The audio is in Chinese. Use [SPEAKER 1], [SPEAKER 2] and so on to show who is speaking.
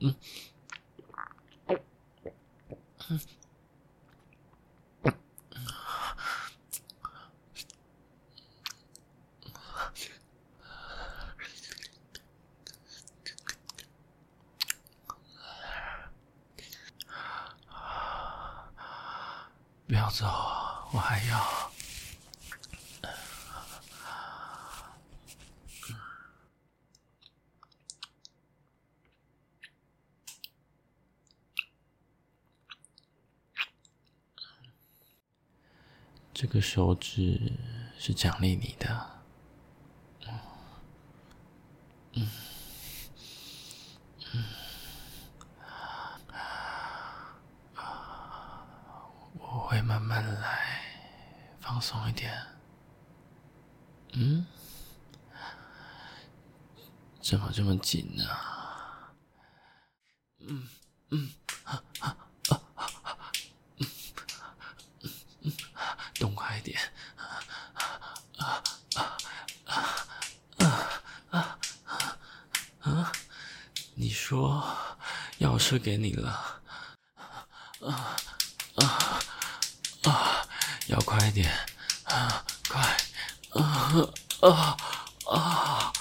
[SPEAKER 1] 嗯。不要走，我还要。这个手指是奖励你的。嗯嗯嗯，我。会慢慢来，放松一点。嗯，怎么这么紧呢？嗯嗯啊啊啊啊嗯嗯嗯，动快一点。啊啊啊啊啊啊！你说钥匙给你了。啊啊！要快一点，啊，快，啊啊啊！